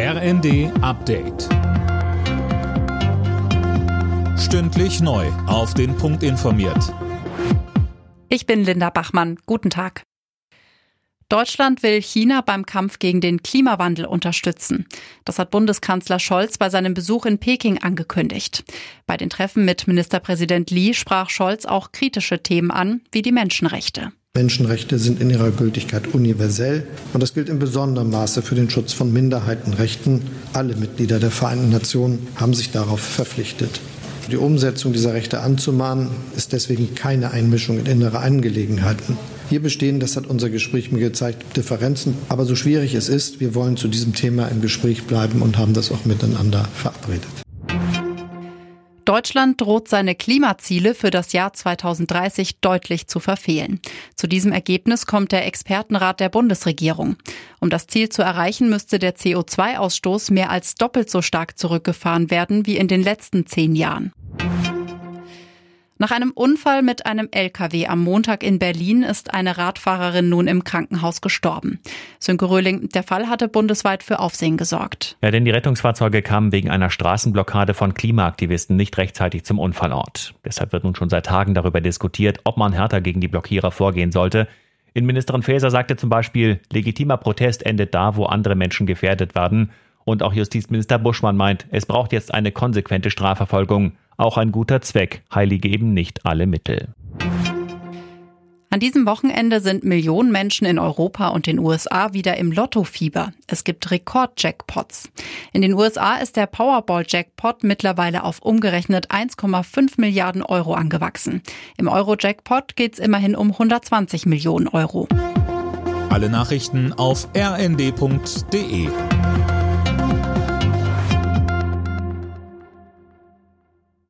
RND Update. Stündlich neu. Auf den Punkt informiert. Ich bin Linda Bachmann. Guten Tag. Deutschland will China beim Kampf gegen den Klimawandel unterstützen. Das hat Bundeskanzler Scholz bei seinem Besuch in Peking angekündigt. Bei den Treffen mit Ministerpräsident Li sprach Scholz auch kritische Themen an, wie die Menschenrechte. Menschenrechte sind in ihrer Gültigkeit universell und das gilt in besonderem Maße für den Schutz von Minderheitenrechten. Alle Mitglieder der Vereinten Nationen haben sich darauf verpflichtet. Die Umsetzung dieser Rechte anzumahnen, ist deswegen keine Einmischung in innere Angelegenheiten. Hier bestehen, das hat unser Gespräch mir gezeigt, Differenzen. Aber so schwierig es ist, wir wollen zu diesem Thema im Gespräch bleiben und haben das auch miteinander verabredet. Deutschland droht seine Klimaziele für das Jahr 2030 deutlich zu verfehlen. Zu diesem Ergebnis kommt der Expertenrat der Bundesregierung. Um das Ziel zu erreichen, müsste der CO2-Ausstoß mehr als doppelt so stark zurückgefahren werden wie in den letzten zehn Jahren. Nach einem Unfall mit einem LKW am Montag in Berlin ist eine Radfahrerin nun im Krankenhaus gestorben. Sönke Röhling, der Fall hatte bundesweit für Aufsehen gesorgt. Ja, denn die Rettungsfahrzeuge kamen wegen einer Straßenblockade von Klimaaktivisten nicht rechtzeitig zum Unfallort. Deshalb wird nun schon seit Tagen darüber diskutiert, ob man härter gegen die Blockierer vorgehen sollte. Innenministerin Faeser sagte zum Beispiel, legitimer Protest endet da, wo andere Menschen gefährdet werden. Und auch Justizminister Buschmann meint, es braucht jetzt eine konsequente Strafverfolgung. Auch ein guter Zweck heilige eben nicht alle Mittel. An diesem Wochenende sind Millionen Menschen in Europa und den USA wieder im Lottofieber. Es gibt Rekord-Jackpots. In den USA ist der Powerball-Jackpot mittlerweile auf umgerechnet 1,5 Milliarden Euro angewachsen. Im Euro-Jackpot geht es immerhin um 120 Millionen Euro. Alle Nachrichten auf rnd.de